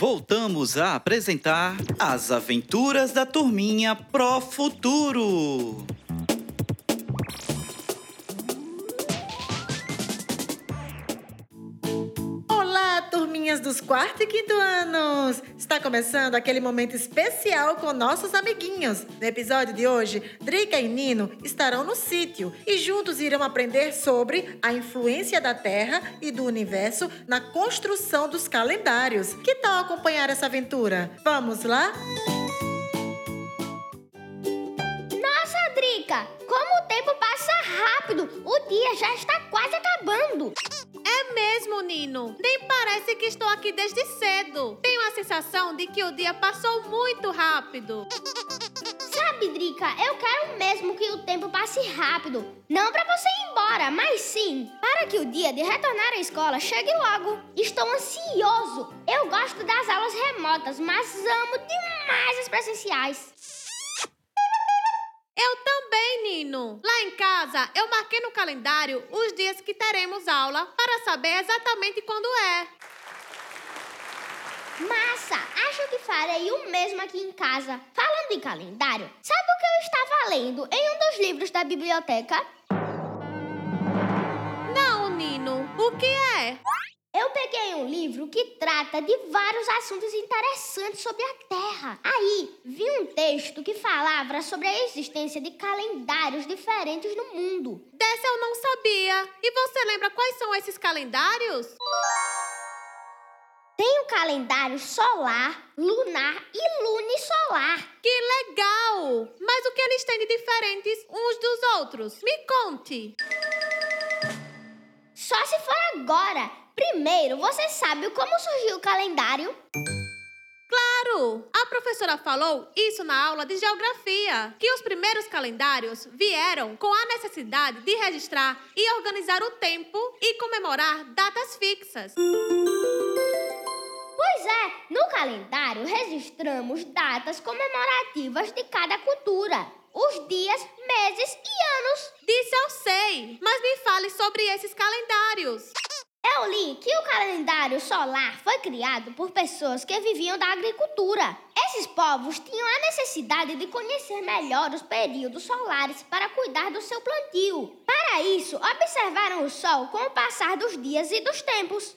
voltamos a apresentar As Aventuras da Turminha Pro Futuro. Dos quarto e quinto anos! Está começando aquele momento especial com nossos amiguinhos. No episódio de hoje, Drica e Nino estarão no sítio e juntos irão aprender sobre a influência da Terra e do universo na construção dos calendários. Que tal acompanhar essa aventura? Vamos lá? Nossa, Drica! Como o tempo passa rápido! O dia já está quase acabando! É mesmo, Nino. Nem parece que estou aqui desde cedo. Tenho a sensação de que o dia passou muito rápido. Sabe, Drica, eu quero mesmo que o tempo passe rápido. Não para você ir embora, mas sim para que o dia de retornar à escola chegue logo. Estou ansioso. Eu gosto das aulas remotas, mas amo demais as presenciais. Eu também, Nino. Lá em casa, eu marquei no calendário os dias que teremos aula para saber exatamente quando é. Massa! Acho que farei o mesmo aqui em casa. Falando em calendário, sabe o que eu estava lendo em um dos livros da biblioteca? Um livro que trata de vários assuntos interessantes sobre a Terra. Aí, vi um texto que falava sobre a existência de calendários diferentes no mundo. Dessa eu não sabia. E você lembra quais são esses calendários? Tem o calendário solar, lunar e lunisolar. Que legal! Mas o que eles têm de diferentes uns dos outros? Me conte. Só se for agora. Primeiro, você sabe como surgiu o calendário? Claro! A professora falou isso na aula de geografia, que os primeiros calendários vieram com a necessidade de registrar e organizar o tempo e comemorar datas fixas. Pois é, no calendário registramos datas comemorativas de cada cultura, os dias, meses e anos. Disso eu sei, mas me fale sobre esses calendários. Eu li que o calendário solar foi criado por pessoas que viviam da agricultura. Esses povos tinham a necessidade de conhecer melhor os períodos solares para cuidar do seu plantio. Para isso, observaram o sol com o passar dos dias e dos tempos.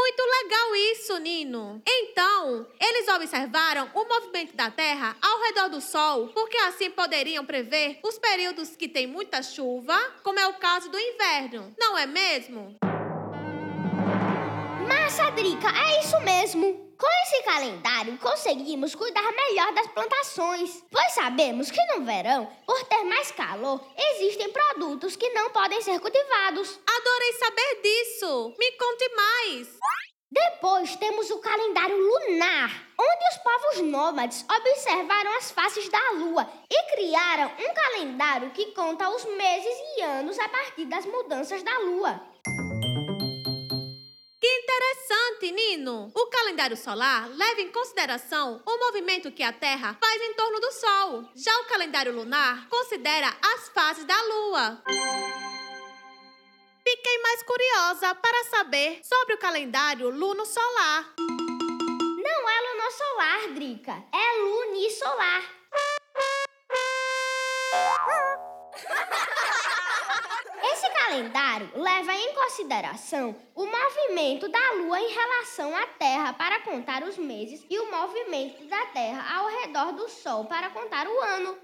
Muito legal isso, Nino. Então, eles observaram o movimento da Terra ao redor do Sol, porque assim poderiam prever os períodos que tem muita chuva, como é o caso do inverno, não é mesmo? Massa, Drica, é isso mesmo. Com esse calendário, conseguimos cuidar melhor das plantações, pois sabemos que no verão, por ter mais calor, existem produtos que não podem ser cultivados. Adorei saber disso! Me conte mais! Depois temos o calendário lunar, onde os povos nômades observaram as faces da lua e criaram um calendário que conta os meses e anos a partir das mudanças da lua. Interessante, Nino! O calendário solar leva em consideração o movimento que a Terra faz em torno do Sol. Já o calendário lunar considera as fases da Lua. Fiquei mais curiosa para saber sobre o calendário luno-solar. Não é luno-solar, Drica. É lunisolar. Calendário leva em consideração o movimento da Lua em relação à Terra para contar os meses e o movimento da Terra ao redor do Sol para contar o ano.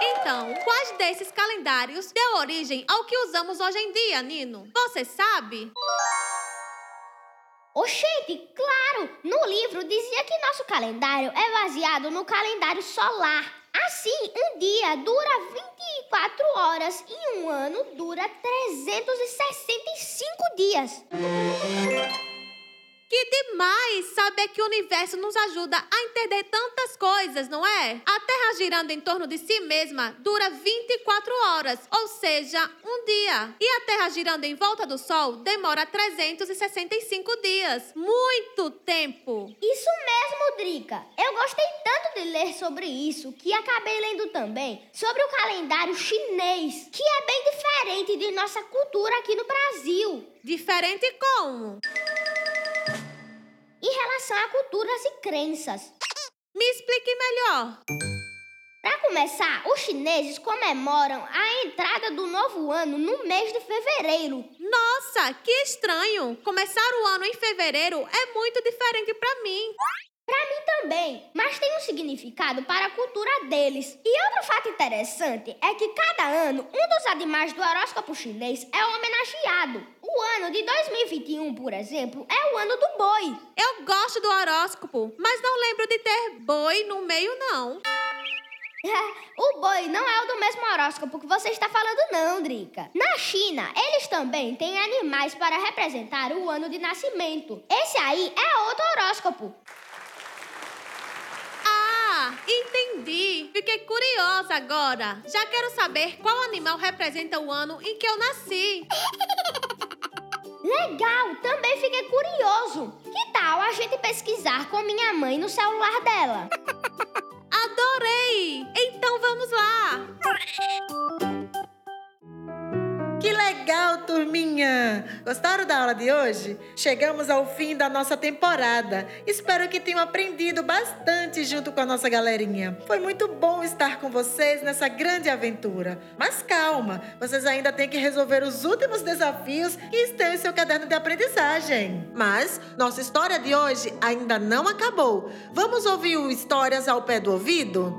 Então, quais desses calendários deu origem ao que usamos hoje em dia, Nino? Você sabe? Oxente, claro! No livro dizia que nosso calendário é baseado no calendário solar. Assim, um dia dura 24 horas e um ano dura 365 dias. Que demais saber que o universo nos ajuda a entender tantas coisas, não é? A Terra girando em torno de si mesma dura 24 horas, ou seja, um dia. E a Terra girando em volta do Sol demora 365 dias. Muito tempo! Isso mesmo, Drica. Eu gostei tanto de ler sobre isso que acabei lendo também sobre o calendário chinês, que é bem diferente de nossa cultura aqui no Brasil. Diferente como? Em relação a culturas e crenças. Me explique melhor. Para começar, os chineses comemoram a entrada do novo ano no mês de fevereiro. Nossa, que estranho! Começar o ano em fevereiro é muito diferente para mim. Para mim também, mas tem um significado para a cultura deles. E outro fato interessante é que cada ano um dos animais do horóscopo chinês é homenageado. O ano de 2021, por exemplo, é o ano do boi. Eu gosto do horóscopo, mas não lembro de ter boi no meio, não. o boi não é o do mesmo horóscopo que você está falando, não, Drica. Na China, eles também têm animais para representar o ano de nascimento. Esse aí é outro horóscopo. Entendi. Fiquei curiosa agora. Já quero saber qual animal representa o ano em que eu nasci. Legal, também fiquei curioso. Que tal a gente pesquisar com minha mãe no celular dela? Adorei! Então vamos lá! Legal, turminha! Gostaram da aula de hoje? Chegamos ao fim da nossa temporada. Espero que tenham aprendido bastante junto com a nossa galerinha. Foi muito bom estar com vocês nessa grande aventura. Mas calma, vocês ainda têm que resolver os últimos desafios que estão em seu caderno de aprendizagem. Mas nossa história de hoje ainda não acabou. Vamos ouvir o Histórias ao pé do ouvido?